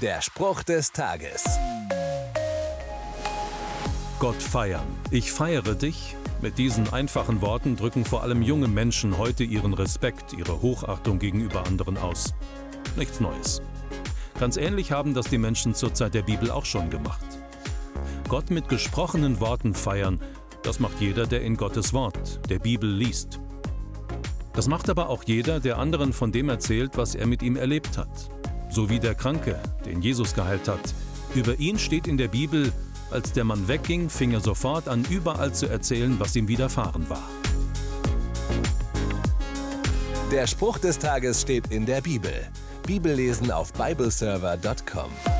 Der Spruch des Tages. Gott feiern. Ich feiere dich. Mit diesen einfachen Worten drücken vor allem junge Menschen heute ihren Respekt, ihre Hochachtung gegenüber anderen aus. Nichts Neues. Ganz ähnlich haben das die Menschen zur Zeit der Bibel auch schon gemacht. Gott mit gesprochenen Worten feiern, das macht jeder, der in Gottes Wort, der Bibel liest. Das macht aber auch jeder, der anderen von dem erzählt, was er mit ihm erlebt hat. So wie der Kranke, den Jesus geheilt hat. Über ihn steht in der Bibel, als der Mann wegging, fing er sofort an, überall zu erzählen, was ihm widerfahren war. Der Spruch des Tages steht in der Bibel. Bibellesen auf bibleserver.com.